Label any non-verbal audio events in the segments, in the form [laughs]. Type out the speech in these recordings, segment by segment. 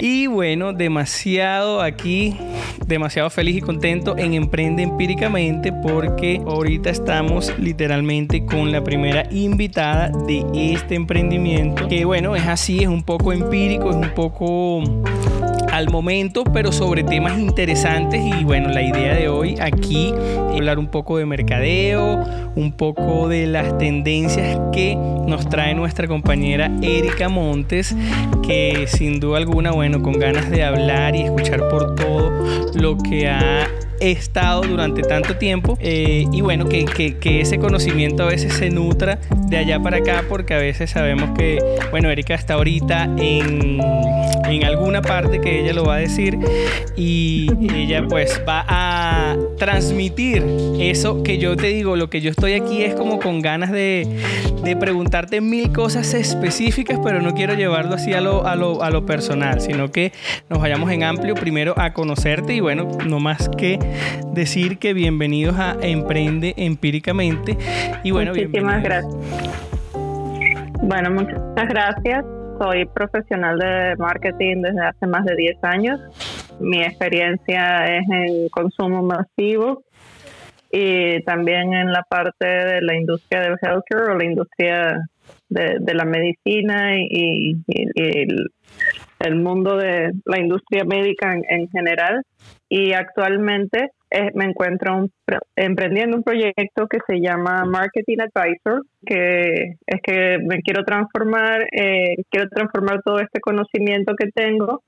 Y bueno, demasiado aquí, demasiado feliz y contento en Emprende Empíricamente porque ahorita estamos literalmente con la primera invitada de este emprendimiento. Que bueno, es así, es un poco empírico, es un poco al momento, pero sobre temas interesantes. Y bueno, la idea de hoy aquí hablar un poco de mercadeo, un poco de las tendencias que nos trae nuestra compañera Erika Montes, que sin duda alguna, bueno, con ganas de hablar y escuchar por todo lo que ha estado durante tanto tiempo eh, y bueno, que, que, ese conocimiento a veces se nutra de allá para acá porque a veces sabemos que, bueno, Erika está ahorita en, en alguna parte que ella lo va a decir y ella pues va a transmitir eso que yo te digo, lo que yo estoy aquí es como con ganas de, de preguntarte mil cosas específicas, pero no quiero llevarlo así a lo, a lo, a lo personal, sino que nos vayamos en amplio primero a conocerte y bueno, no más que decir que bienvenidos a Emprende Empíricamente. Y bueno, Muchísimas gracias. Bueno, muchas gracias. Soy profesional de marketing desde hace más de 10 años. Mi experiencia es en consumo masivo y también en la parte de la industria del healthcare o la industria de, la medicina y, el, mundo de la industria médica en general. Y actualmente eh, me encuentro emprendiendo un proyecto que se llama Marketing Advisor, que es que me quiero transformar, eh, quiero transformar todo este conocimiento que tengo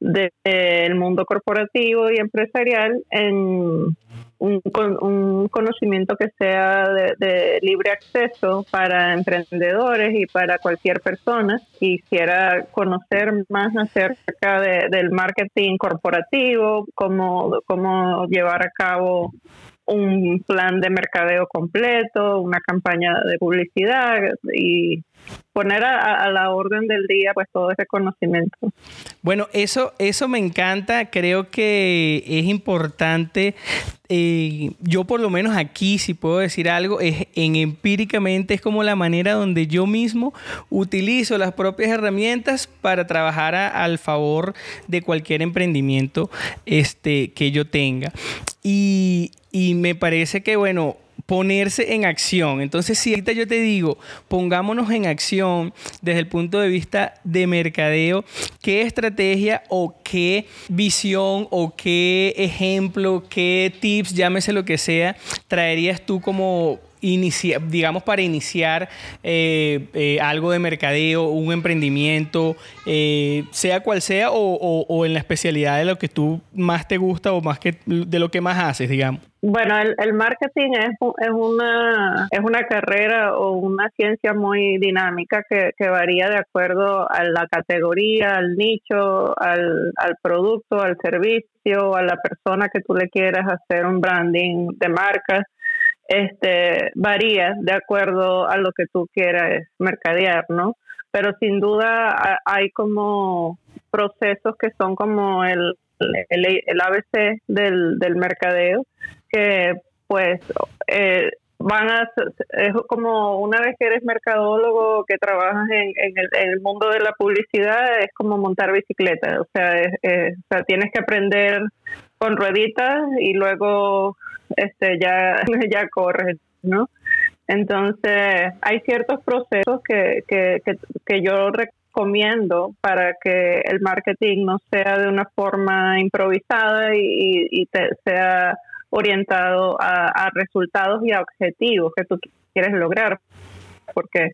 del mundo corporativo y empresarial en un, un conocimiento que sea de, libre acceso para emprendedores y para cualquier persona. Que quisiera conocer más acerca del marketing corporativo, cómo llevar a cabo un plan de mercadeo completo, una campaña de publicidad y poner a, la orden del día pues todo ese conocimiento. Bueno, eso, eso me encanta, creo que es importante. Eh, yo por lo menos aquí, si puedo decir algo, es en empíricamente es como la manera donde yo mismo utilizo las propias herramientas para trabajar al favor de cualquier emprendimiento este, que yo tenga. Y, y me parece que, bueno, ponerse en acción. Entonces, si ahorita yo te digo, pongámonos en acción desde el punto de vista de mercadeo, ¿qué estrategia o qué visión o qué ejemplo, qué tips, llámese lo que sea, traerías tú como digamos, para iniciar eh, eh, algo de mercadeo, un emprendimiento, eh, sea cual sea, o, en la especialidad de lo que tú más te gusta o más que de lo que más haces, digamos? Bueno, el, marketing es, es, una, es una carrera o una ciencia muy dinámica que, varía de acuerdo a la categoría, al nicho, al, al producto, al servicio, a la persona que tú le quieras hacer un branding de marca este, varía de acuerdo a lo que tú quieras mercadear, ¿no? Pero sin duda hay como procesos que son como el, el, ABC del, del mercadeo, que pues eh, van a es como una vez que eres mercadólogo que trabajas en, el, mundo de la publicidad es como montar bicicleta o sea, o sea tienes que aprender con rueditas y luego este ya [laughs] ya corres no entonces hay ciertos procesos que, que, que, yo recomiendo para que el marketing no sea de una forma improvisada y, y sea orientado a, resultados y a objetivos que tú quieres lograr porque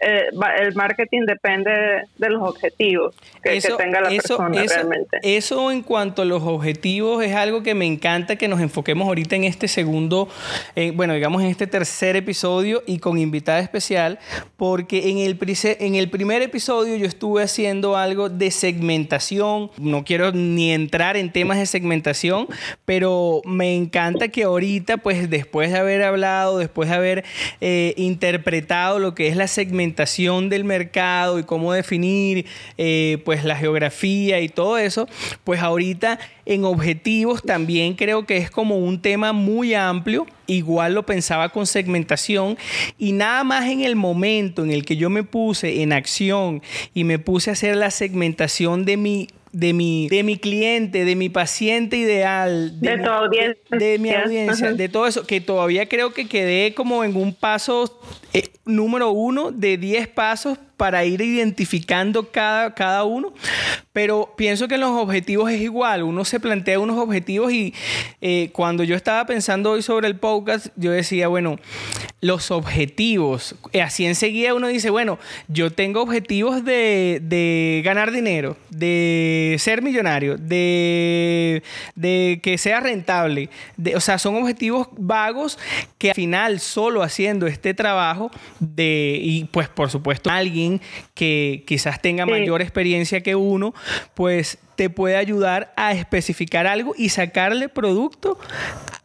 eh, el marketing depende de los objetivos que, tenga la persona realmente. Eso en cuanto a los objetivos es algo que me encanta que nos enfoquemos ahorita en este segundo, eh, bueno, digamos en este tercer episodio y con invitada especial, porque en el, en el primer episodio yo estuve haciendo algo de segmentación, no quiero ni entrar en temas de segmentación, pero me encanta que ahorita, pues después de haber hablado, después de haber eh, interpretado, lo que es la segmentación del mercado y cómo definir eh, pues la geografía y todo eso, pues ahorita en objetivos también creo que es como un tema muy amplio. Igual lo pensaba con segmentación y nada más en el momento en el que yo me puse en acción y me puse a hacer la segmentación de mi de mi, de mi cliente, de mi paciente ideal, de, tu audiencia, de mi audiencia, de todo eso, que todavía creo que quedé como en un paso eh, número uno de 10 pasos para ir identificando cada, cada uno, pero pienso que en los objetivos es igual, uno se plantea unos objetivos y eh, cuando yo estaba pensando hoy sobre el podcast, yo decía, bueno, los objetivos, eh, así enseguida uno dice, bueno, yo tengo objetivos de, de ganar dinero, de ser millonario, de, que sea rentable, o sea, son objetivos vagos que al final solo haciendo este trabajo de, y pues por supuesto alguien que quizás tenga mayor experiencia que uno, pues te puede ayudar a especificar algo y sacarle producto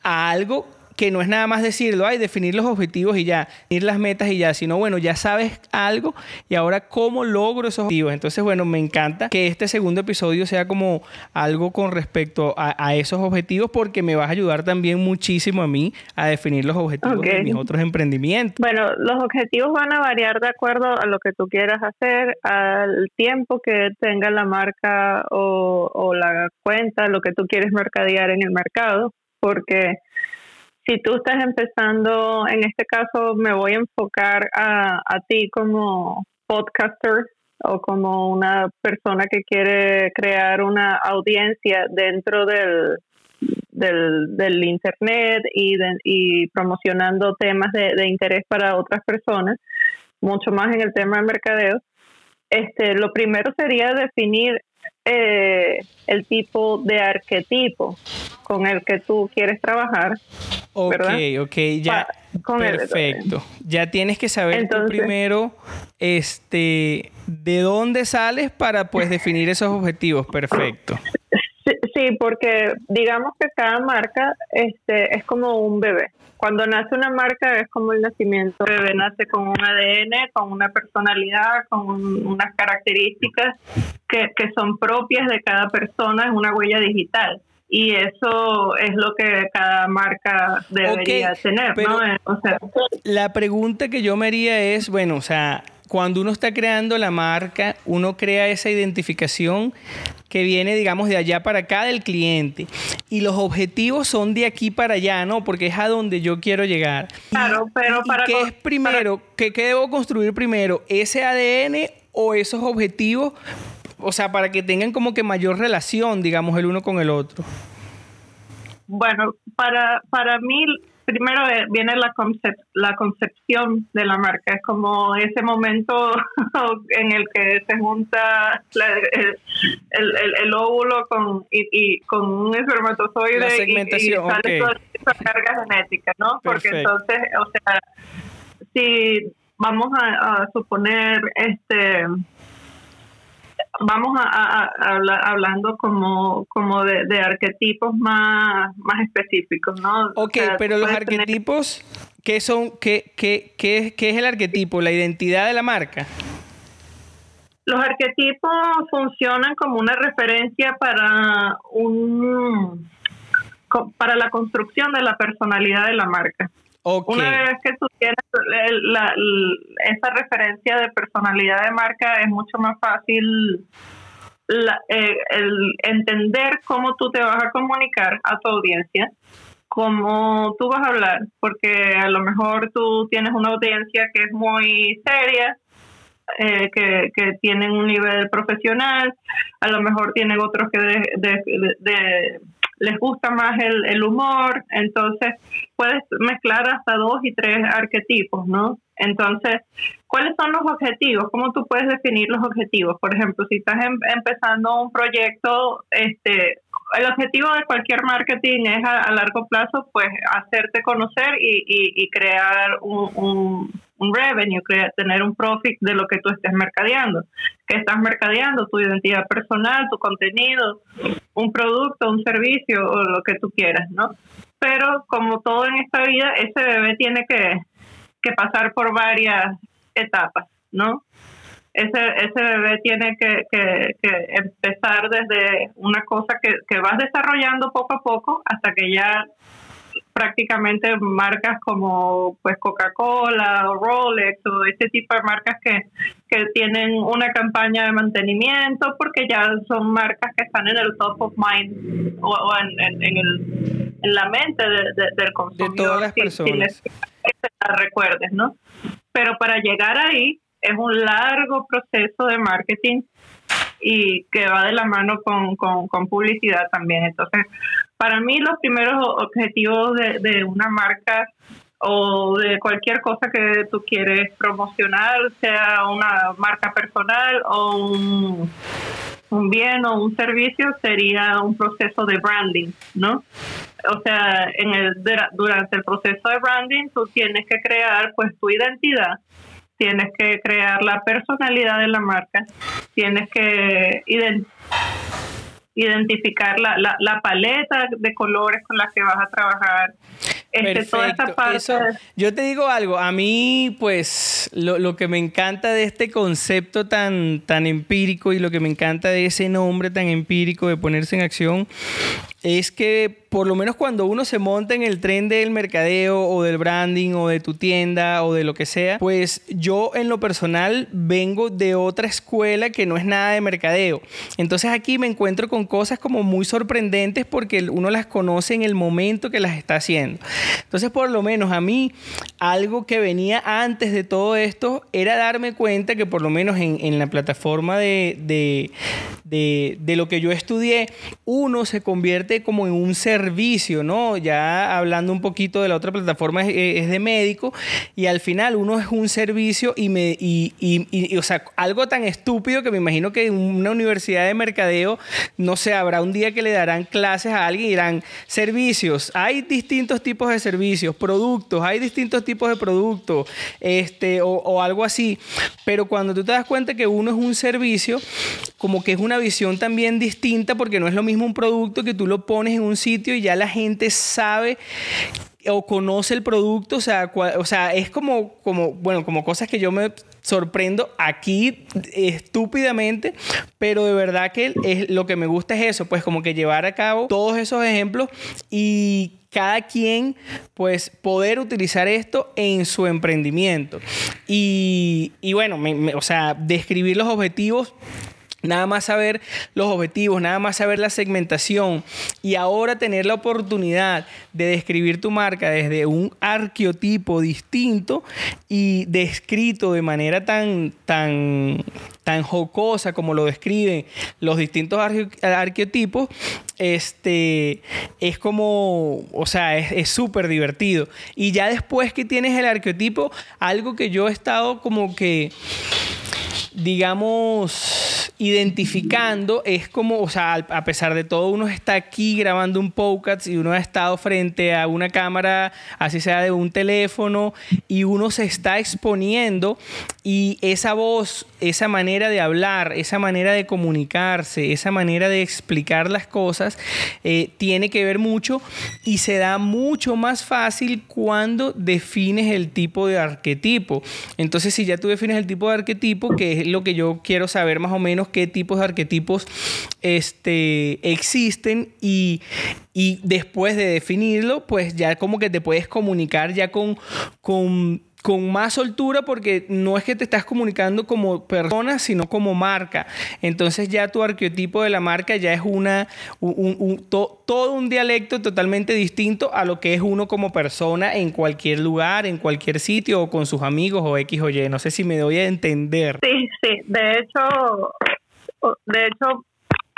a algo que no es nada más decirlo, hay definir los objetivos y ya, ir las metas y ya, sino bueno, ya sabes algo y ahora cómo logro esos objetivos. Entonces, bueno, me encanta que este segundo episodio sea como algo con respecto a, esos objetivos porque me vas a ayudar también muchísimo a mí a definir los objetivos de mis otros emprendimientos. Bueno, los objetivos van a variar de acuerdo a lo que tú quieras hacer, al tiempo que tenga la marca o, o la cuenta, lo que tú quieres mercadear en el mercado, porque si tú estás empezando, en este caso me voy a enfocar a, a ti como podcaster o como una persona que quiere crear una audiencia dentro del, del, internet y, promocionando temas de, de, interés para otras personas, mucho más en el tema de mercadeo. Este, lo primero sería definir eh, el tipo de arquetipo con el que tú quieres trabajar. Ok, ok, ya. perfecto. ya tienes que saber primero este, de dónde sales para pues definir esos objetivos. Perfecto. Sí, porque digamos que cada marca este, es como un bebé. Cuando nace una marca es como el nacimiento. El bebé nace con un ADN, con una personalidad, con unas características que, que son propias de cada persona, es una huella digital y eso es lo que cada marca debería tener, ¿no? O sea, la pregunta que yo me haría es, bueno, o sea, cuando uno está creando la marca, uno crea esa identificación que viene, digamos, de allá para acá del cliente. Y los objetivos son de aquí para allá, ¿no? Porque es a donde yo quiero llegar. Claro, pero para... ¿Qué es primero? ¿qué, ¿Qué debo construir primero? ¿Ese ADN o esos objetivos? O sea, para que tengan como que mayor relación, digamos, el uno con el otro. Bueno, para, para mí primero viene la, la concepción de la marca, es como ese momento [laughs] en el que se junta el, óvulo con, y, con un espermatozoide y, sale toda esa carga genética, ¿no? Porque entonces, o sea, si vamos a suponer este vamos a, hablando como, como de, arquetipos más, más específicos, ¿no? Ok, pero los arquetipos, ¿qué son, qué, qué, qué, qué es el arquetipo? ¿La identidad de la marca? Los arquetipos funcionan como una referencia para un para la construcción de la personalidad de la marca. Una vez que tú tienes esa referencia de personalidad de marca, es mucho más fácil eh, el entender cómo tú te vas a comunicar a tu audiencia, cómo tú vas a hablar, porque a lo mejor tú tienes una audiencia que es muy seria, eh, que, que, tienen un nivel profesional, a lo mejor tienen otros que de les gusta más el, el humor, entonces puedes mezclar hasta dos y tres arquetipos, ¿no? Entonces, ¿cuáles son los objetivos? ¿Cómo tú puedes definir los objetivos? Por ejemplo, si estás em, empezando un proyecto, este, el objetivo de cualquier marketing es a, largo plazo, pues, hacerte conocer y, y, crear un, un, revenue, crear, tener un profit de lo que tú estés mercadeando. ¿Qué estás mercadeando? Tu identidad personal, tu contenido, un producto, un servicio o lo que tú quieras, ¿no? Pero como todo en esta vida, ese bebé tiene que que pasar por varias etapas, ¿no? Ese, ese bebé tiene que, empezar desde una cosa que, vas desarrollando poco a poco hasta que ya prácticamente marcas como pues Coca-Cola o Rolex o este tipo de marcas que, que tienen una campaña de mantenimiento porque ya son marcas que están en el top of mind o, en, en, el, en, la mente del consumidor. De todas las personas. recuerdes, ¿no? Pero para llegar ahí es un largo proceso de marketing y que va de la mano con, con, publicidad también. Entonces, para mí los primeros objetivos de, de una marca o de cualquier cosa que tú quieres promocionar, sea una marca personal o un, un bien o un servicio, sería un proceso de branding, ¿no? O sea, en el, durante el proceso de branding tú tienes que crear pues tu identidad tienes que crear la personalidad de la marca, tienes que identificar la, la, la, paleta de colores con las que vas a trabajar, este, yo te digo algo, a mí pues lo, lo, que me encanta de este concepto tan, tan empírico y lo que me encanta de ese nombre tan empírico de ponerse en acción es que por lo menos cuando uno se monta en el tren del mercadeo o del branding o de tu tienda o de lo que sea, pues yo en lo personal vengo de otra escuela que no es nada de mercadeo. Entonces aquí me encuentro con cosas como muy sorprendentes porque uno las conoce en el momento que las está haciendo. Entonces, por lo menos a mí, algo que venía antes de todo esto era darme cuenta que por lo menos en, la plataforma de, de, lo que yo estudié, uno se convierte como en un servicio, ¿no? Ya hablando un poquito de la otra plataforma es, de médico y al final uno es un servicio y, me, y, y, o sea, algo tan estúpido que me imagino que en una universidad de mercadeo, no sé, habrá un día que le darán clases a alguien y dirán, servicios, hay distintos tipos de servicios, productos, hay distintos tipos de productos, este, o, o algo así, pero cuando tú te das cuenta que uno es un servicio, como que es una visión también distinta porque no es lo mismo un producto que tú lo pones en un sitio y ya la gente sabe o conoce el producto, o sea, o sea, es como, como, bueno, como cosas que yo me sorprendo aquí estúpidamente, pero de verdad que es, lo que me gusta es eso, pues como que llevar a cabo todos esos ejemplos y cada quien pues poder utilizar esto en su emprendimiento. Y, y bueno, o sea, describir los objetivos Nada más saber los objetivos, nada más saber la segmentación y ahora tener la oportunidad de describir tu marca desde un arqueotipo distinto y descrito de manera tan, tan, tan jocosa como lo describen los distintos arqueotipos, este, es como, o sea, es súper divertido. Y ya después que tienes el arqueotipo, algo que yo he estado como que, digamos, identificando es como, o sea, a pesar de todo, uno está aquí grabando un podcast y uno ha estado frente a una cámara, así sea de un teléfono, y uno se está exponiendo y esa voz, esa manera de hablar, esa manera de comunicarse, esa manera de explicar las cosas, eh, tiene que ver mucho y se da mucho más fácil cuando defines el tipo de arquetipo. Entonces, si ya tú defines el tipo de arquetipo, que es lo que yo quiero saber más o menos, qué tipos de arquetipos este, existen y, y después de definirlo, pues ya como que te puedes comunicar ya con, con con más soltura porque no es que te estás comunicando como persona, sino como marca. Entonces ya tu arquetipo de la marca ya es una, todo un dialecto totalmente distinto a lo que es uno como persona en cualquier lugar, en cualquier sitio o con sus amigos o X o Y. No sé si me doy a entender. Sí, sí. De hecho, de hecho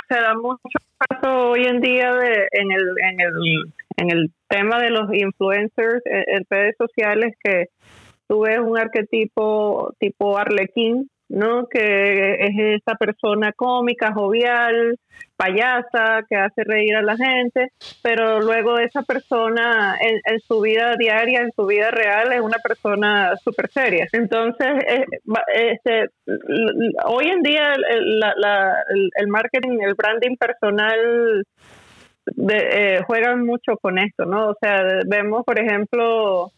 se da mucho caso hoy en día de, en, el, en, el, en el tema de los influencers en redes sociales que tú ves un arquetipo tipo arlequín, ¿no? Que es esa persona cómica, jovial, payasa, que hace reír a la gente, pero luego esa persona en, su vida diaria, en su vida real, es una persona súper seria. Entonces, eh, este, hoy en día el, el, marketing, el branding personal de, eh, juegan mucho con esto, ¿no? O sea, vemos, por ejemplo,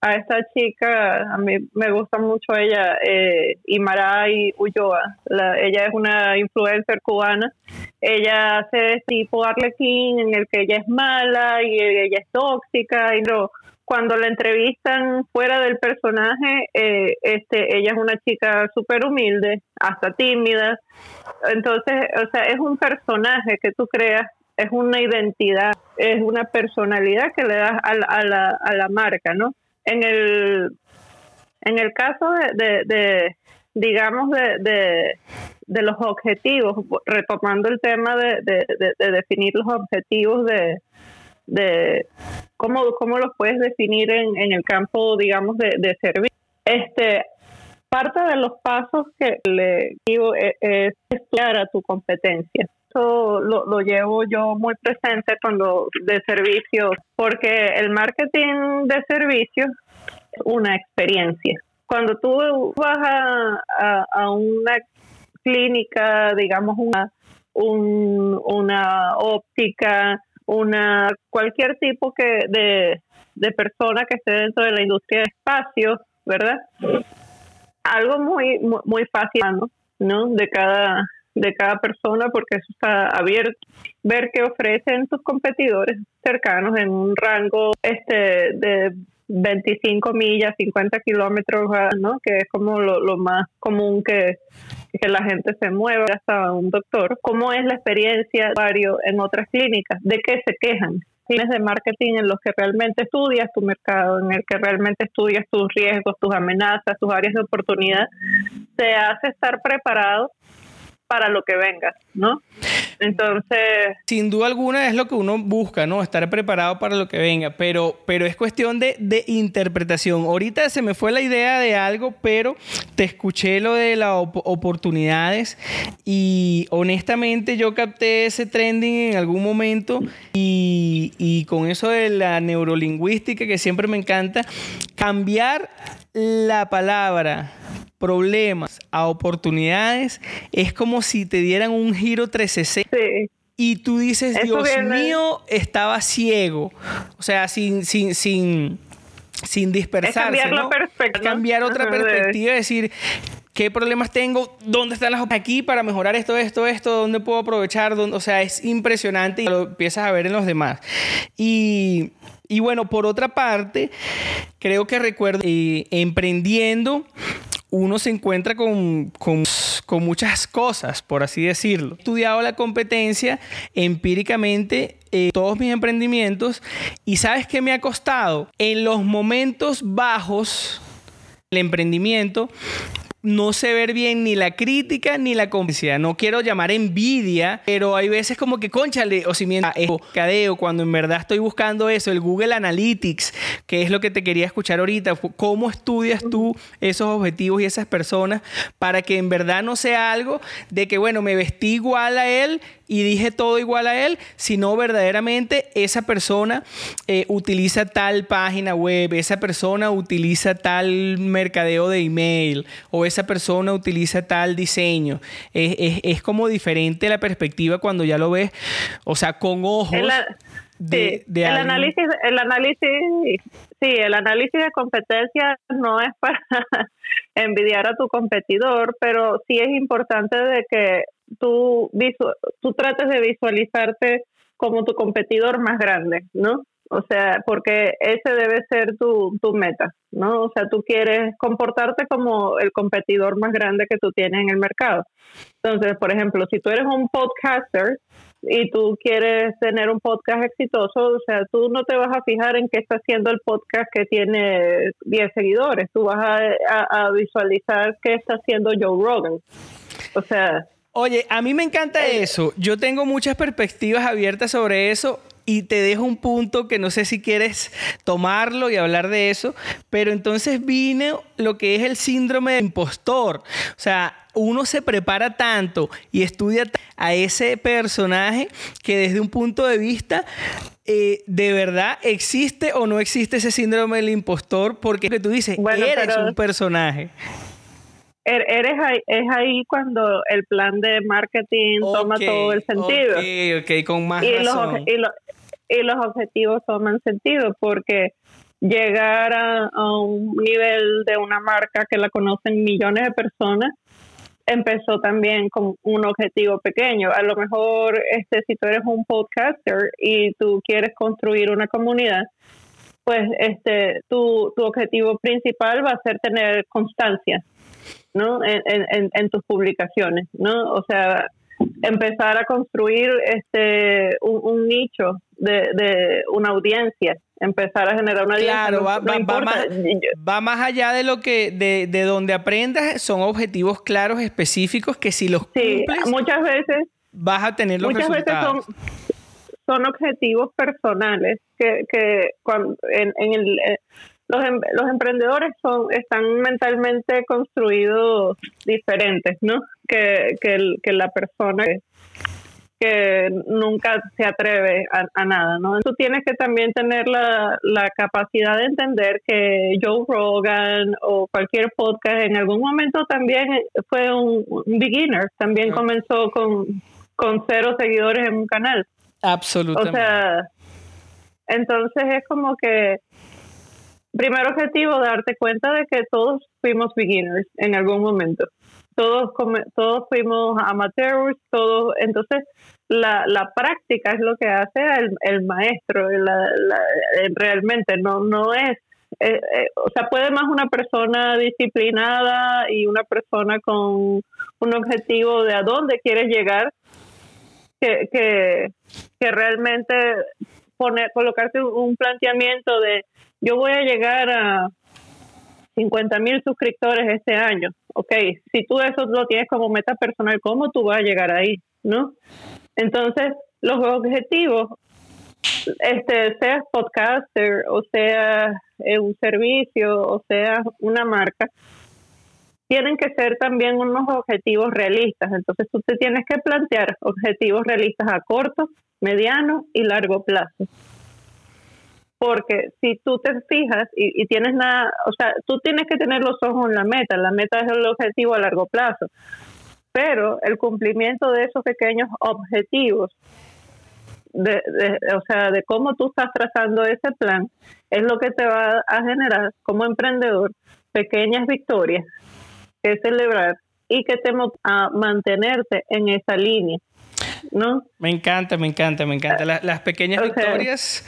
a esta chica, a mí me gusta mucho ella, eh, Imaray Ulloa. ella es una influencer cubana ella hace tipo Arlequín en el que ella es mala y ella es tóxica y no cuando la entrevistan fuera del personaje, eh, este, ella es una chica súper humilde, hasta tímida. Entonces, o sea, es un personaje que tú creas, es una identidad, es una personalidad que le das a, la, a la marca, ¿no? En el, en el caso de, de, digamos, de, de, los objetivos, retomando el tema de, de definir los objetivos de, de cómo, cómo los puedes definir en, en el campo, digamos, de, de servicio. Este, parte de los pasos que le digo es, estudiar a tu competencia. Eso lo, lo, llevo yo muy presente cuando de servicios, porque el marketing de servicios es una experiencia. Cuando tú vas a, a, una clínica, digamos, una, un, una óptica, una cualquier tipo que de, de persona que esté dentro de la industria de espacios, ¿verdad? Algo muy muy, fácil, ¿no? De cada de cada persona porque eso está abierto ver qué ofrecen tus competidores cercanos en un rango este de 25 millas, 50 kilómetros, ¿no? Que es como lo, lo más común que, que la gente se mueva hasta un doctor. ¿Cómo es la experiencia vario en otras clínicas? ¿De qué se quejan? De marketing en los que realmente estudias tu mercado, en el que realmente estudias tus riesgos, tus amenazas, tus áreas de oportunidad, te hace estar preparado para lo que venga, ¿no? Entonces... Sin duda alguna es lo que uno busca, ¿no? Estar preparado para lo que venga, pero, pero es cuestión de, de interpretación. Ahorita se me fue la idea de algo, pero te escuché lo de las oportunidades y honestamente yo capté ese trending en algún momento y, y con eso de la neurolingüística que siempre me encanta, cambiar la palabra problemas a oportunidades es como si te dieran un giro 360. Y tú dices, Dios mío, estaba ciego. O sea, sin, sin, sin, sin dispersarse. cambiar, cambiar otra perspectiva, decir, ¿Qué problemas tengo? ¿Dónde están las aquí para mejorar esto, esto, esto? ¿Dónde puedo aprovechar? O sea, es impresionante y lo empiezas a ver en los demás. Y, y bueno, por otra parte, creo que recuerdo eh, emprendiendo uno se encuentra con, muchas cosas, por así decirlo. He estudiado la competencia empíricamente eh, todos mis emprendimientos y sabes qué me ha costado en los momentos bajos el emprendimiento no sé ver bien ni la crítica ni la complicidad. No quiero llamar envidia, pero hay veces como que, conchale, o si mientras cadeo, cuando en verdad estoy buscando eso, el Google Analytics, que es lo que te quería escuchar ahorita. ¿Cómo estudias tú esos objetivos y esas personas para que en verdad no sea algo de que, bueno, me vestí igual a él y dije todo igual a él, sino verdaderamente esa persona eh, utiliza tal página web, esa persona utiliza tal mercadeo de email o esa persona utiliza tal diseño. Es, como diferente la perspectiva cuando ya lo ves, o sea, con ojos. de, el análisis, el análisis, sí, el análisis de competencia no es para [laughs] envidiar a tu competidor, pero sí es importante de que tú, tú trates de visualizarte como tu competidor más grande, ¿no? O sea, porque ese debe ser tu, tu meta, ¿no? O sea, tú quieres comportarte como el competidor más grande que tú tienes en el mercado. Entonces, por ejemplo, si tú eres un podcaster y tú quieres tener un podcast exitoso, o sea, tú no te vas a fijar en qué está haciendo el podcast que tiene 10 seguidores, tú vas a, a visualizar qué está haciendo Joe Rogan. O sea, Oye, a mí me encanta eh, eso. Yo tengo muchas perspectivas abiertas sobre eso y te dejo un punto que no sé si quieres tomarlo y hablar de eso, pero entonces vino lo que es el síndrome de impostor. O sea, uno se prepara tanto y estudia a ese personaje que desde un punto de vista eh, de verdad existe o no existe ese síndrome del impostor porque tú dices, eres un personaje. Er, eres ahí, es ahí cuando el plan de marketing toma todo el sentido. Ok, ok, con más y razón. Los, y, los objetivos toman sentido porque llegar a, un nivel de una marca que la conocen millones de personas empezó también con un objetivo pequeño. A lo mejor, este, si tú eres un podcaster y tú quieres construir una comunidad, pues este, tu, tu objetivo principal va a ser tener constancia, ¿no? En, en, en tus publicaciones, ¿no? O sea, empezar a construir este un, nicho de, de, una audiencia empezar a generar una claro va, va, más, allá de lo que de, de donde aprendas son objetivos claros específicos que si los sí, muchas veces vas a tener los resultados veces son, son objetivos personales que, que cuando, en, en el, eh, los, em, los emprendedores son están mentalmente construidos diferentes, ¿no? Que, que, que la persona que nunca se atreve a, nada, ¿no? Tú tienes que también tener la, la, capacidad de entender que Joe Rogan o cualquier podcast en algún momento también fue un, beginner, también comenzó con, con cero seguidores en un canal. Absolutamente. O sea, entonces es como que primer objetivo, darte cuenta de que todos fuimos beginners en algún momento. Todos, todos fuimos amateurs, todos, entonces la, la práctica es lo que hace el, el maestro, realmente no, no es eh, eh, o sea, puede más una persona disciplinada y una persona con un objetivo de a dónde quieres llegar que, que, que realmente poner, colocarte un planteamiento de yo voy a llegar a 50 mil suscriptores este año. Ok, si tú eso lo tienes como meta personal, ¿cómo tú vas a llegar ahí? ¿No? Entonces, los objetivos, este, seas podcaster o sea eh, un servicio o sea una marca, tienen que ser también unos objetivos realistas. Entonces, tú te tienes que plantear objetivos realistas a corto, mediano y largo plazo porque si tú te fijas y, tienes nada, o sea, tú tienes que tener los ojos en la meta, la meta es el objetivo a largo plazo, pero el cumplimiento de esos pequeños objetivos, de, o sea, de cómo tú estás trazando ese plan, es lo que te va a generar como emprendedor pequeñas victorias que celebrar y que te a mantenerte en esa línea. ¿no? Me encanta, me encanta, me encanta. Las, pequeñas victorias,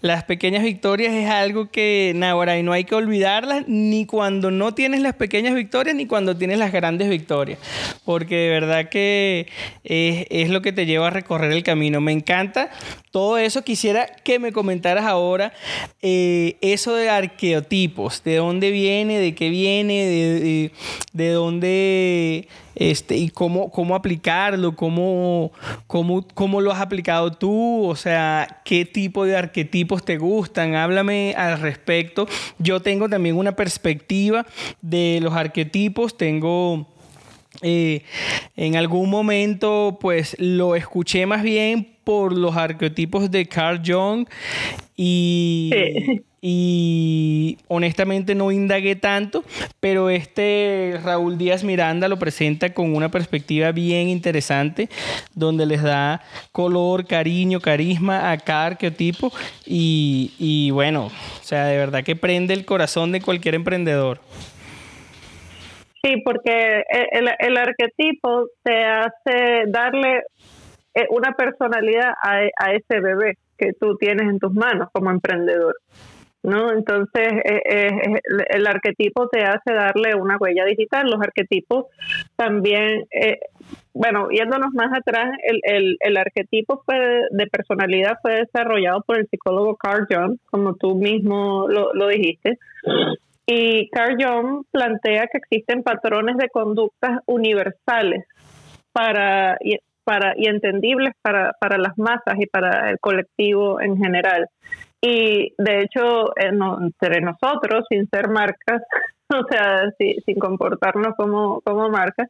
las pequeñas victorias es algo que, ahora, y no hay que olvidarlas ni cuando no tienes las pequeñas victorias ni cuando tienes las grandes victorias, porque de verdad que es, lo que te lleva a recorrer el camino. Me encanta todo eso. Quisiera que me comentaras ahora eh, eso de arqueotipos, de dónde viene, de qué viene, de, de dónde este, y cómo, cómo aplicarlo, cómo, cómo, cómo lo has aplicado tú, o sea, qué tipo de arquetipos te gustan, háblame al respecto. Yo tengo también una perspectiva de los arquetipos, tengo... Eh, en algún momento pues lo escuché más bien por los arquetipos de Carl Jung y, y honestamente no indagué tanto, pero este Raúl Díaz Miranda lo presenta con una perspectiva bien interesante, donde les da color, cariño, carisma a cada arquetipo y, y bueno, o sea, de verdad que prende el corazón de cualquier emprendedor. Sí, porque el, arquetipo te hace darle eh, una personalidad a, a ese bebé que tú tienes en tus manos como emprendedor. ¿No? Entonces, eh, eh, el arquetipo te hace darle una huella digital. Los arquetipos también, eh, bueno, yéndonos más atrás, el, el, el arquetipo de personalidad fue desarrollado por el psicólogo Carl Jung, como tú mismo lo, lo dijiste. Y Carl Jung plantea que existen patrones de conductas universales para, para, y entendibles para, para las masas y para el colectivo en general. Y de hecho, eh, entre nosotros, sin ser marcas, [laughs] o sea, sin comportarnos como, como marcas,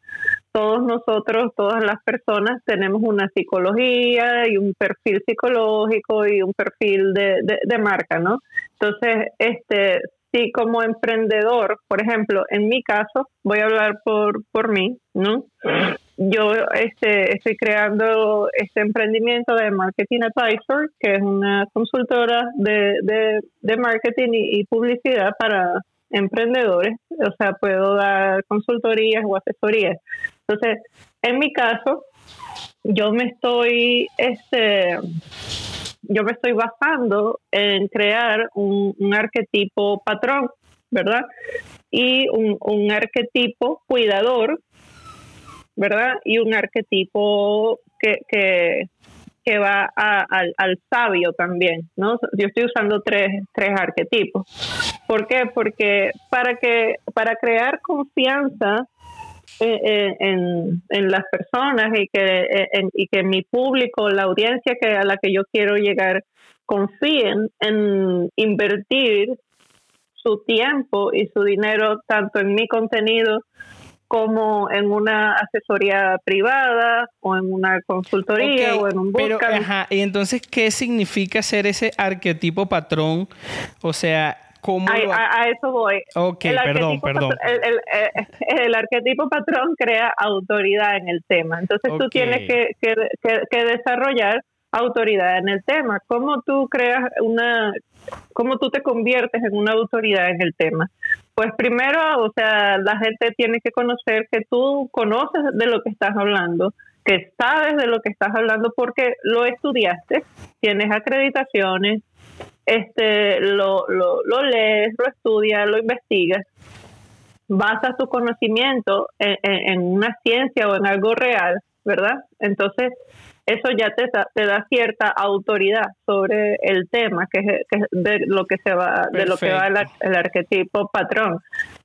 todos nosotros, todas las personas tenemos una psicología y un perfil psicológico y un perfil de, de, marca, ¿no? Entonces, este, si como emprendedor, por ejemplo, en mi caso, voy a hablar por, por mí, ¿no? Yo este, estoy creando este emprendimiento de Marketing Advisor, que es una consultora de, de, marketing y, publicidad para emprendedores. O sea, puedo dar consultorías o asesorías. Entonces, en mi caso, yo me estoy, este, yo me estoy basando en crear un, arquetipo patrón, ¿verdad? Y un, arquetipo cuidador, ¿verdad? Y un arquetipo que, que, va al, al, sabio también, ¿no? Yo estoy usando tres, tres arquetipos. ¿Por qué? Porque para, que, para crear confianza eh, eh, en, en, las personas y que, eh, y que mi público, la audiencia que, a la que yo quiero llegar, confíen en invertir su tiempo y su dinero tanto en mi contenido como en una asesoría privada o en una consultoría o en un Pero, ajá, y entonces, ¿qué significa ser ese arquetipo patrón? O sea, a, eso voy. Ok, perdón, perdón. [laughs] el, arquetipo patrón crea autoridad en el tema. Entonces tú tienes que, que, desarrollar autoridad en el tema. ¿Cómo tú creas una, cómo tú te conviertes en una autoridad en el tema? Pues primero, o sea, la gente tiene que conocer que tú conoces de lo que estás hablando, que sabes de lo que estás hablando porque lo estudiaste, tienes acreditaciones, este, lo, lo, lo lees, lo estudias, lo investigas, basas tu conocimiento en, una ciencia o en algo real, ¿verdad? Entonces, eso ya te, te da cierta autoridad sobre el tema, que es, de lo que se va, de lo que va el, arquetipo patrón.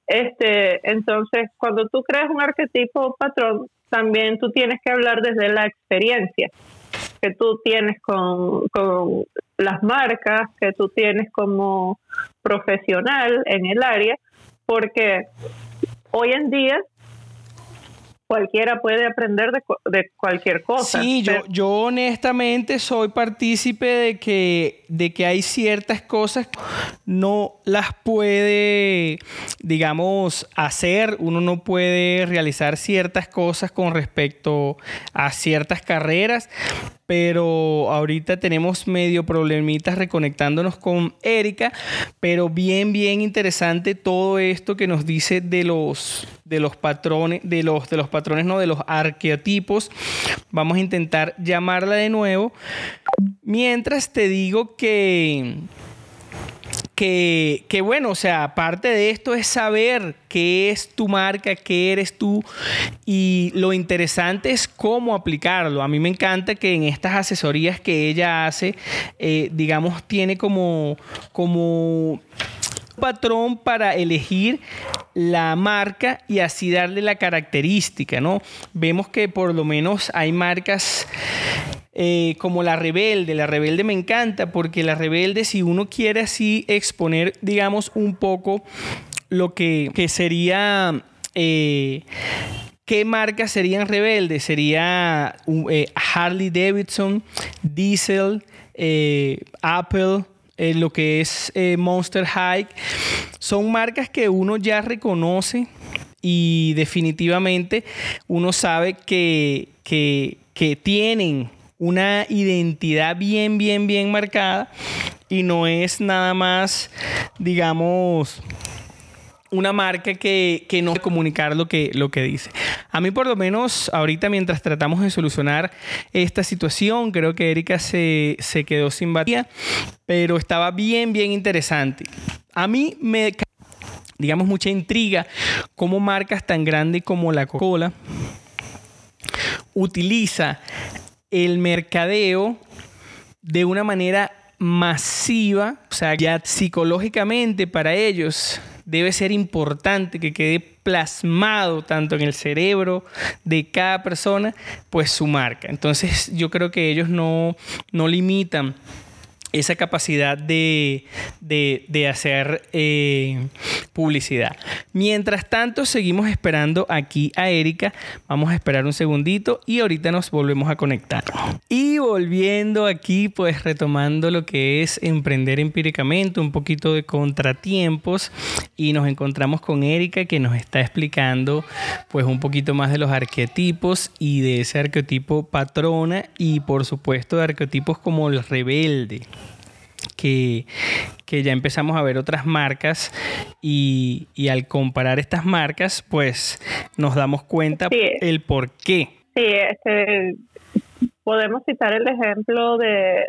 Este, entonces, cuando tú creas un arquetipo patrón, también tú tienes que hablar desde la experiencia que tú tienes con, con las marcas que tú tienes como profesional en el área, porque hoy en día cualquiera puede aprender de, cualquier cosa. Sí, yo, yo honestamente soy partícipe de que, de que hay ciertas cosas que no las puede, digamos, hacer, uno no puede realizar ciertas cosas con respecto a ciertas carreras, pero ahorita tenemos medio problemitas reconectándonos con Erika, pero bien, bien interesante todo esto que nos dice de los de los patrones, de los, de los patrones, no, de los arqueotipos. Vamos a intentar llamarla de nuevo. Mientras te digo que que, bueno, o sea, parte de esto es saber qué es tu marca, qué eres tú y lo interesante es cómo aplicarlo. A mí me encanta que en estas asesorías que ella hace, eh, digamos, tiene como, como patrón para elegir la marca y así darle la característica, ¿no? Vemos que por lo menos hay marcas eh, como la rebelde. La rebelde me encanta porque la rebelde, si uno quiere así exponer, digamos, un poco lo que, sería... Eh, ¿Qué marcas serían rebeldes? Sería eh, Harley Davidson, Diesel, Apple, lo que es Monster High. Son marcas que uno ya reconoce y definitivamente uno sabe que, que tienen una identidad bien, bien, bien marcada y no es nada más, digamos, una marca que, no puede comunicar lo que, lo que dice. A mí por lo menos ahorita mientras tratamos de solucionar esta situación, creo que Erika se, se quedó sin batería, pero estaba bien, bien interesante. A mí me digamos mucha intriga cómo marcas tan grandes como la Coca-Cola utiliza el mercadeo de una manera masiva, o sea, ya psicológicamente para ellos debe ser importante que quede plasmado tanto en el cerebro de cada persona, pues su marca. Entonces yo creo que ellos no, no limitan esa capacidad de, hacer eh, publicidad. Mientras tanto, seguimos esperando aquí a Erika. Vamos a esperar un segundito y ahorita nos volvemos a conectar. Y volviendo aquí, pues retomando lo que es emprender empíricamente, un poquito de contratiempos y nos encontramos con Erika que nos está explicando pues un poquito más de los arquetipos y de ese arquetipo patrona y por supuesto de arquetipos como el rebelde que, ya empezamos a ver otras marcas y, al comparar estas marcas, pues nos damos cuenta el por qué. Sí, este, podemos citar el ejemplo de,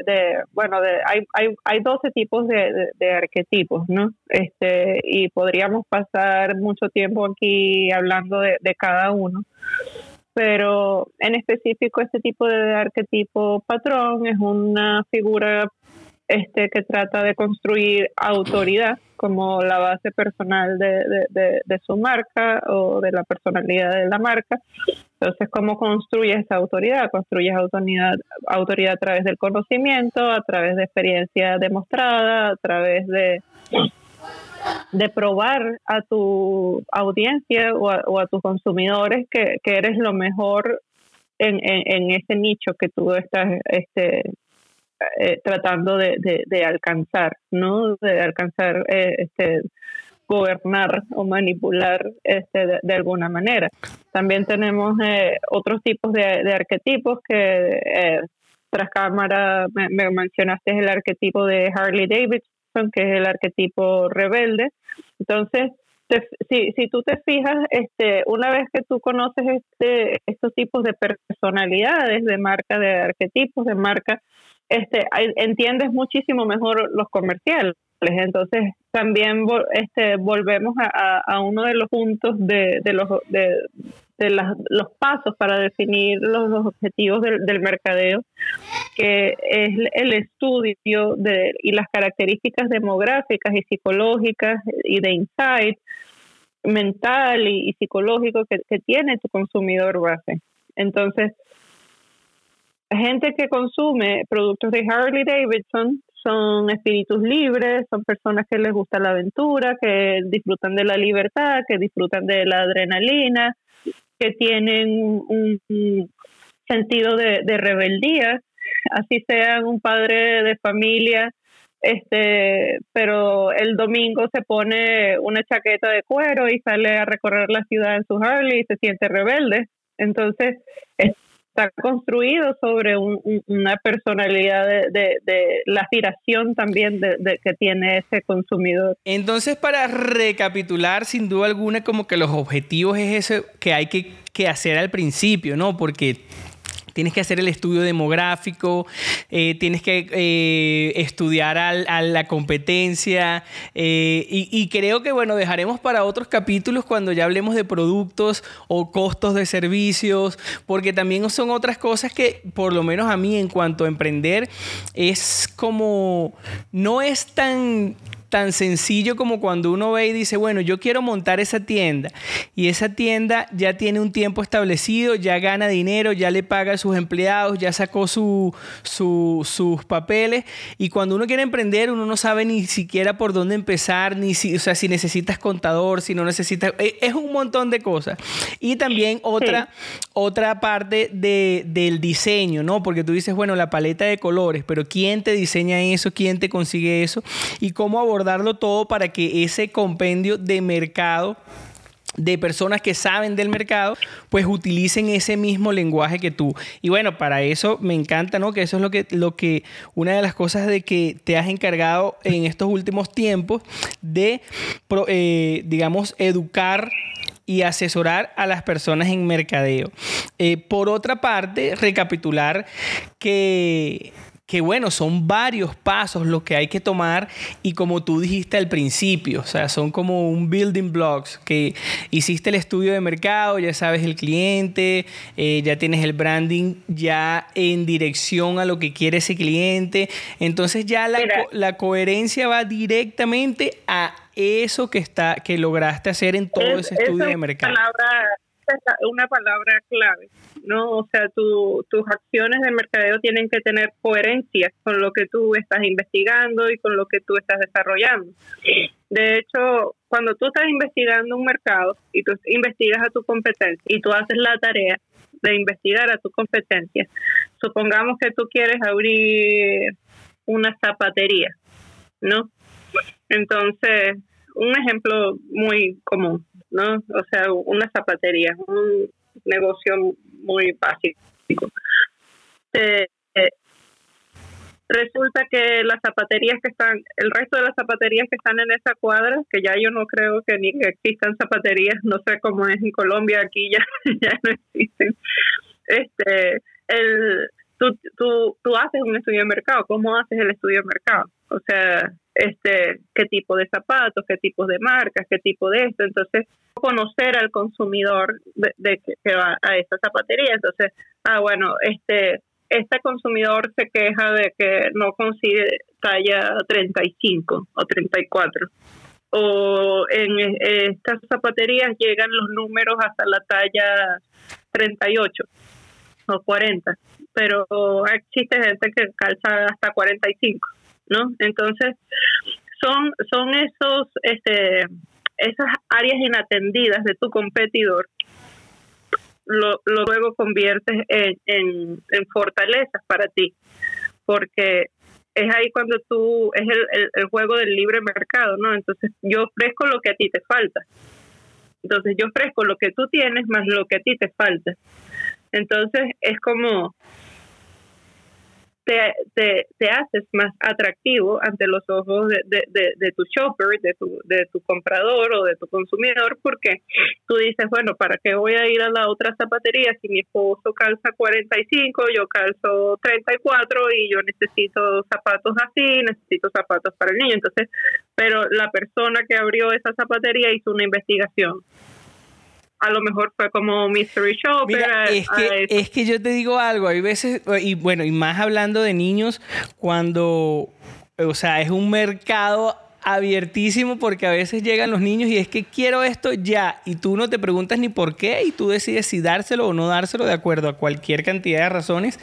bueno, de, hay, hay, hay 12 tipos de, arquetipos, ¿no? Este, y podríamos pasar mucho tiempo aquí hablando de, cada uno. Pero en específico este tipo de arquetipo patrón es una figura este, que trata de construir autoridad como la base personal de, de, su marca o de la personalidad de la marca. Entonces, ¿cómo construye esa autoridad? Construyes autoridad, autoridad a través del conocimiento, a través de experiencia demostrada, a través de, de probar a tu audiencia o a, o a tus consumidores que, que, eres lo mejor en, en, en, ese nicho que tú estás este, eh, tratando de, de, alcanzar, ¿no? De alcanzar, eh, este, gobernar o manipular este, de, alguna manera. También tenemos eh, otros tipos de, arquetipos que tras cámara me, mencionaste el arquetipo de Harley Davidson, que es el arquetipo rebelde. Entonces, si, si tú te fijas, este, una vez que tú conoces este, estos tipos de personalidades, de marca, de arquetipos, de marca, este, entiendes muchísimo mejor los comerciales. Entonces, también este, volvemos a, uno de los puntos de, los, de, los pasos para definir los, objetivos del, mercadeo, que es el estudio de, y las características demográficas y psicológicas y de insight mental y, psicológico que, que tiene tu consumidor base. Entonces, gente que consume productos de Harley Davidson son espíritus libres, son personas que les gusta la aventura, que disfrutan de la libertad, que disfrutan de la adrenalina, que tienen un, sentido de, rebeldía, así sean un padre de familia, este, pero el domingo se pone una chaqueta de cuero y sale a recorrer la ciudad en su Harley y se siente rebelde. Entonces, está construido sobre una personalidad de, la aspiración también de, que tiene ese consumidor. Entonces, para recapitular, sin duda alguna, como que los objetivos es eso que hay que, que hacer al principio, ¿no? Porque Tienes que hacer el estudio demográfico, eh, tienes que eh, estudiar a la competencia eh, y, creo que, bueno, dejaremos para otros capítulos cuando ya hablemos de productos o costos de servicios, porque también son otras cosas que, por lo menos a mí, en cuanto a emprender, es como, no es tan tan sencillo como cuando uno ve y dice, bueno, yo quiero montar esa tienda y esa tienda ya tiene un tiempo establecido, ya gana dinero, ya le paga a sus empleados, ya sacó su, sus papeles y cuando uno quiere emprender uno no sabe ni siquiera por dónde empezar, ni si, o sea, si necesitas contador, si no necesitas, e, es un montón de cosas. Y también otra, otra parte de, del diseño, ¿no? Porque tú dices, bueno, la paleta de colores, pero ¿quién te diseña eso? ¿Quién te consigue eso? ¿Y cómo abordar darlo todo para que ese compendio de mercado de personas que saben del mercado, pues utilicen ese mismo lenguaje que tú. Y bueno, para eso me encanta, ¿no? Que eso es lo que, lo que, una de las cosas de que te has encargado en estos últimos tiempos de, eh, digamos, educar y asesorar a las personas en mercadeo. Eh, por otra parte, recapitular que que bueno, son varios pasos los que hay que tomar y como tú dijiste al principio, o sea, son como un building blocks, que hiciste el estudio de mercado, ya sabes el cliente, eh, ya tienes el branding ya en dirección a lo que quiere ese cliente, entonces ya la, la coherencia va directamente a eso que, está, que lograste hacer en todo ese estudio de mercado. Palabra, una palabra clave ¿no? O sea, tus acciones de mercadeo tienen que tener coherencia con lo que tú estás investigando y con lo que tú estás desarrollando. De hecho, cuando tú estás investigando un mercado y tú investigas a tu competencia y tú haces la tarea de investigar a tu competencia, supongamos que tú quieres abrir una zapatería, ¿no? Entonces, un ejemplo muy común, ¿no? O sea, una zapatería, un negocio muy básico. Eh, eh, resulta que las zapaterías que están, el resto de las zapaterías que están en esa cuadra, que ya yo no creo que ni existan zapaterías, no sé cómo es en Colombia, aquí ya, [laughs] ya no existen. Este, el, tú, tú, tú haces un estudio de mercado, ¿cómo haces el estudio de mercado? O sea, este, qué tipo de zapatos, qué tipos de marcas, qué tipo de esto. Entonces, conocer al consumidor de, que, va a esa zapatería. Entonces, ah, bueno, este, este consumidor se queja de que no consigue talla 35 o 34. O en estas zapaterías llegan los números hasta la talla 38 o 40, pero existe gente que calza hasta 45, ¿no? Entonces, son, son esos, este, esas áreas inatendidas de tu competidor lo, luego conviertes en, en, fortalezas para ti, porque es ahí cuando tú, es el, el, juego del libre mercado, ¿no? Entonces yo ofrezco lo que a ti te falta. Entonces yo ofrezco lo que tú tienes más lo que a ti te falta. Entonces es como te, te, te, haces más atractivo ante los ojos de, de, de, tu shopper, de tu, de tu comprador o de tu consumidor, porque tú dices, bueno, ¿para qué voy a ir a la otra zapatería si mi esposo calza 45, yo calzo 34 y yo necesito zapatos así, necesito zapatos para el niño? Entonces, pero la persona que abrió esa zapatería hizo una investigación a lo mejor fue como Mystery Show. Mira, es, que, es que yo te digo algo, hay veces, y bueno, y más hablando de niños, cuando, o sea, es un mercado abiertísimo porque a veces llegan los niños y es que quiero esto ya y tú no te preguntas ni por qué y tú decides si dárselo o no dárselo de acuerdo a cualquier cantidad de razones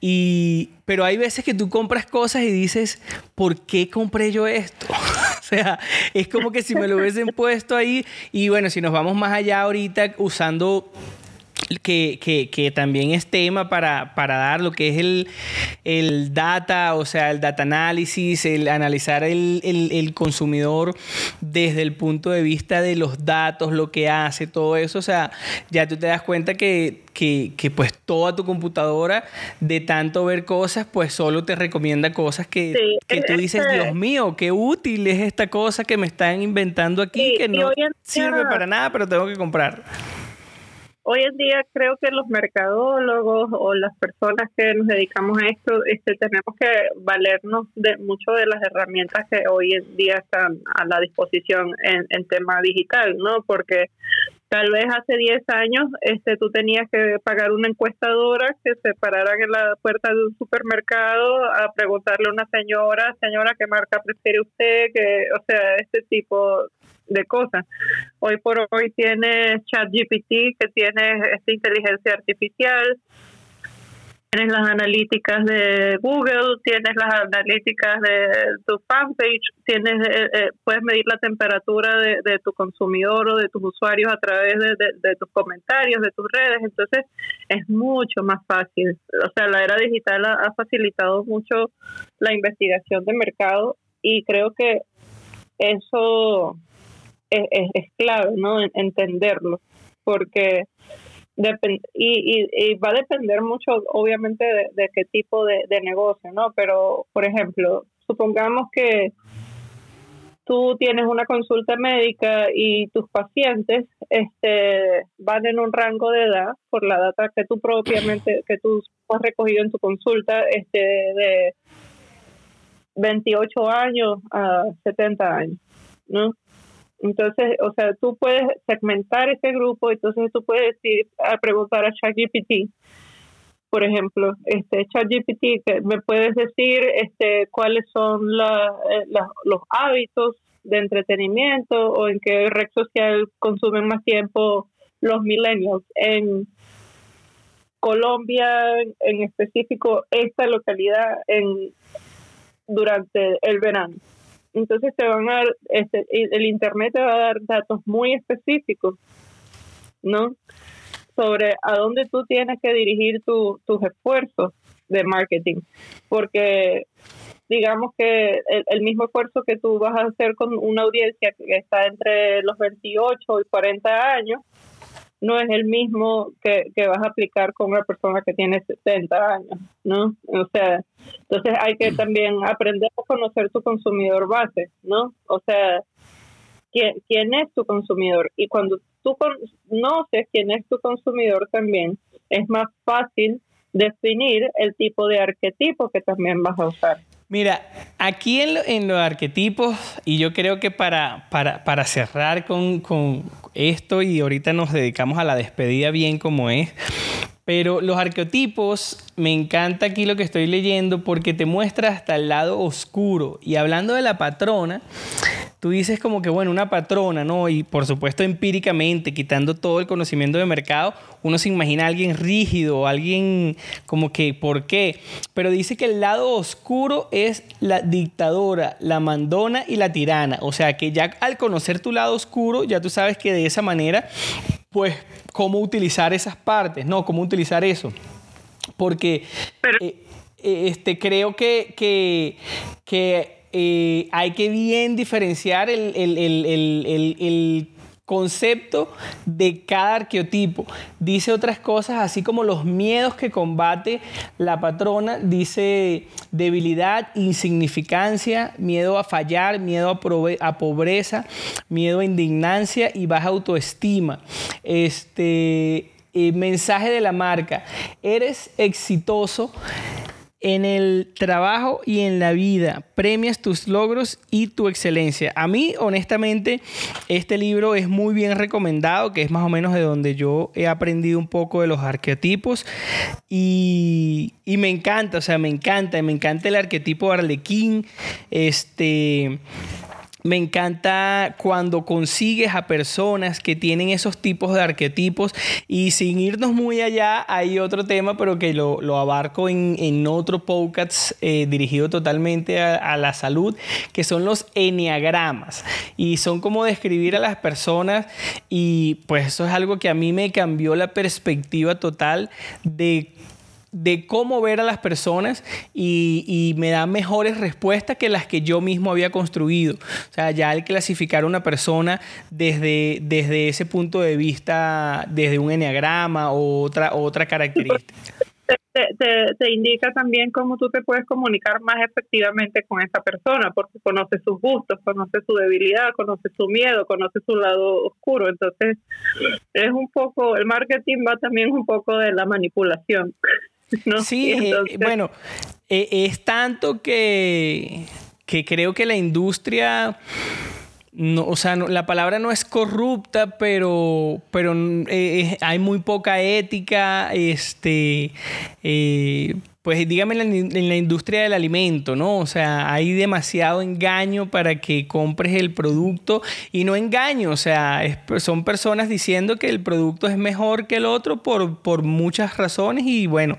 y pero hay veces que tú compras cosas y dices ¿por qué compré yo esto? [laughs] o sea, es como que si me lo hubiesen puesto ahí y bueno, si nos vamos más allá ahorita usando que, que, que, también es tema para, para, dar lo que es el, el, data, o sea, el data análisis, el analizar el, el, el, consumidor desde el punto de vista de los datos, lo que hace, todo eso. O sea, ya tú te das cuenta que, que, que pues toda tu computadora, de tanto ver cosas, pues solo te recomienda cosas que, que tú dices, Dios mío, qué útil es esta cosa que me están inventando aquí, que no sirve para nada, pero tengo que comprar hoy en día creo que los mercadólogos o las personas que nos dedicamos a esto este, tenemos que valernos de mucho de las herramientas que hoy en día están a la disposición en, en tema digital, ¿no? Porque tal vez hace 10 años este tú tenías que pagar una encuestadora que se pararan en la puerta de un supermercado a preguntarle a una señora, señora, ¿qué marca prefiere usted? que O sea, este tipo de cosas. Hoy por hoy tienes ChatGPT, que tiene esta inteligencia artificial, tienes las analíticas de Google, tienes las analíticas de tu fanpage, tienes eh, eh, puedes medir la temperatura de, tu consumidor o de tus usuarios a través de, tus comentarios, de tus redes, entonces es mucho más fácil. O sea, la era digital ha facilitado mucho la investigación de mercado y creo que eso es, es, clave, ¿no? Entenderlo, porque y, y, va a depender mucho, obviamente, de, qué tipo de, negocio, ¿no? Pero, por ejemplo, supongamos que tú tienes una consulta médica y tus pacientes este, van en un rango de edad, por la data que tú propiamente, que tú has recogido en tu consulta, este, de 28 años a 70 años, ¿no? Entonces, o sea, tú puedes segmentar ese grupo, entonces tú puedes decir, a preguntar a ChatGPT, por ejemplo, este ChatGPT, me puedes decir este cuáles son la, eh, los hábitos de entretenimiento o en qué red social consumen más tiempo los millennials. En Colombia, en específico, esta localidad en durante el verano. Entonces te van a dar, este, el Internet te va a dar datos muy específicos, ¿no? Sobre a dónde tú tienes que dirigir tus esfuerzos de marketing. Porque digamos que el, mismo esfuerzo que tú vas a hacer con una audiencia que está entre los 28 y 40 años, no es el mismo que, vas a aplicar con una persona que tiene 60 años, ¿no? O sea, entonces hay que también aprender a conocer tu consumidor base, ¿no? O sea, quién, quién es tu consumidor. Y cuando tú conoces quién es tu consumidor también, es más fácil definir el tipo de arquetipo que también vas a usar. Mira, aquí en, los arquetipos, y yo creo que para, para, cerrar con, con, esto, y ahorita nos dedicamos a la despedida bien como es, pero los arquetipos, me encanta aquí lo que estoy leyendo porque te muestra hasta el lado oscuro. Y hablando de la patrona, tú dices como que, bueno, una patrona, ¿no? Y por supuesto empíricamente, quitando todo el conocimiento de mercado, uno se imagina a alguien rígido, alguien como que, ¿por qué? Pero dice que el lado oscuro es la dictadora, la mandona y la tirana. O sea que ya al conocer tu lado oscuro, ya tú sabes que de esa manera pues cómo utilizar esas partes, ¿no? Cómo utilizar eso. Porque eh, eh, este, creo que, que, eh, hay que bien diferenciar el, el, el concepto de cada arqueotipo. Dice otras cosas, así como los miedos que combate la patrona, dice debilidad, insignificancia, miedo a fallar, miedo a, pobreza, miedo a indignancia y baja autoestima. Este eh, mensaje de la marca, eres exitoso en el trabajo y en la vida. Premias tus logros y tu excelencia. A mí, honestamente, este libro es muy bien recomendado, que es más o menos de donde yo he aprendido un poco de los arquetipos. Y, me encanta, o sea, me encanta, me encanta el arquetipo Arlequín. Este me encanta cuando consigues a personas que tienen esos tipos de arquetipos y sin irnos muy allá, hay otro tema, pero que lo, abarco en, otro podcast eh, dirigido totalmente a, la salud, que son los enneagramas. Y son como describir a las personas y pues eso es algo que a mí me cambió la perspectiva total de de cómo ver a las personas y, me da mejores respuestas que las que yo mismo había construido. O sea, ya el clasificar a una persona desde, desde ese punto de vista, desde un enneagrama o otra, otra característica. Te, indica también cómo tú te puedes comunicar más efectivamente con esa persona, porque conoce sus gustos, conoce su debilidad, conoce su miedo, conoce su lado oscuro. Entonces, es un poco, el marketing va también un poco de la manipulación. [laughs] Sí, eh, bueno, eh, es tanto que, que creo que la industria... No, o sea, la palabra no es corrupta, pero, pero eh, hay muy poca ética, este, pues dígame en la, industria del alimento, ¿no? O sea, hay demasiado engaño para que compres el producto y no engaño, o sea, son personas diciendo que el producto es mejor que el otro por, por muchas razones y bueno,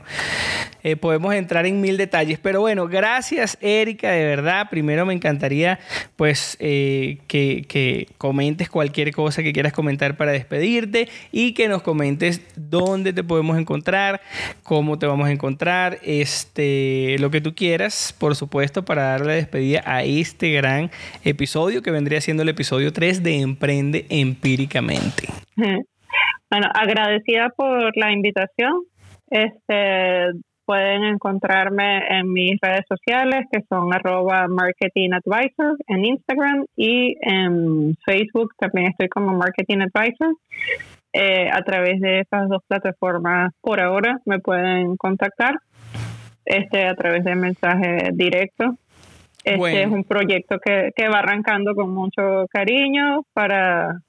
eh, podemos entrar en mil detalles. Pero bueno, gracias Erika, de verdad. Primero me encantaría pues eh, que, que comentes cualquier cosa que quieras comentar para despedirte y que nos comentes dónde te podemos encontrar, cómo te vamos a encontrar este, lo que tú quieras, por supuesto, para darle despedida a este gran episodio que vendría siendo el episodio 3 de Emprende Empíricamente. Bueno, agradecida por la invitación. Este, pueden encontrarme en mis redes sociales que son arroba marketing advisor en Instagram y en Facebook también estoy como marketing advisor. Eh, a través de esas dos plataformas por ahora me pueden contactar este a través de mensaje directo. Este es un proyecto que, que va arrancando con mucho cariño para,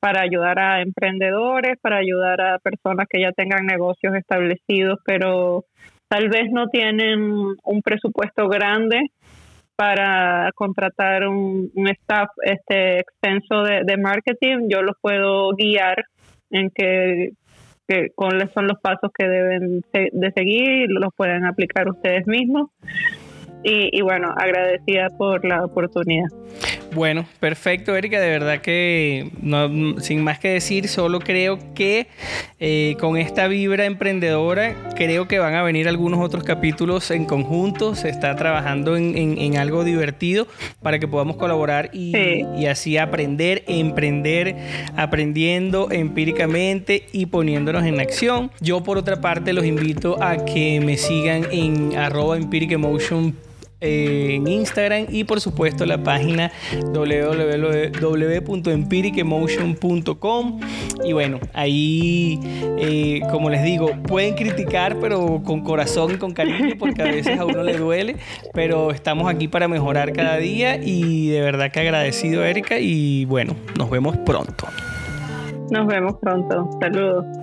para ayudar a emprendedores, para ayudar a personas que ya tengan negocios establecidos, pero tal vez no tienen un presupuesto grande para contratar un, staff este extenso de, de, marketing. Yo los puedo guiar en que cuáles son los pasos que deben de seguir, los pueden aplicar ustedes mismos. Y, y, bueno, agradecida por la oportunidad. Bueno, perfecto, Erika. De verdad que no, sin más que decir, solo creo que eh, con esta vibra emprendedora, creo que van a venir algunos otros capítulos en conjunto. Se está trabajando en, algo divertido para que podamos colaborar y, y, así aprender, emprender, aprendiendo empíricamente y poniéndonos en acción. Yo, por otra parte, los invito a que me sigan en arroba empiric emotion en Instagram y por supuesto la página www.empiricemotion.com y bueno, ahí eh, como les digo, pueden criticar pero con corazón y con cariño porque a veces a uno le duele, pero estamos aquí para mejorar cada día y de verdad que agradecido Erika y bueno, nos vemos pronto. Nos vemos pronto. Saludos.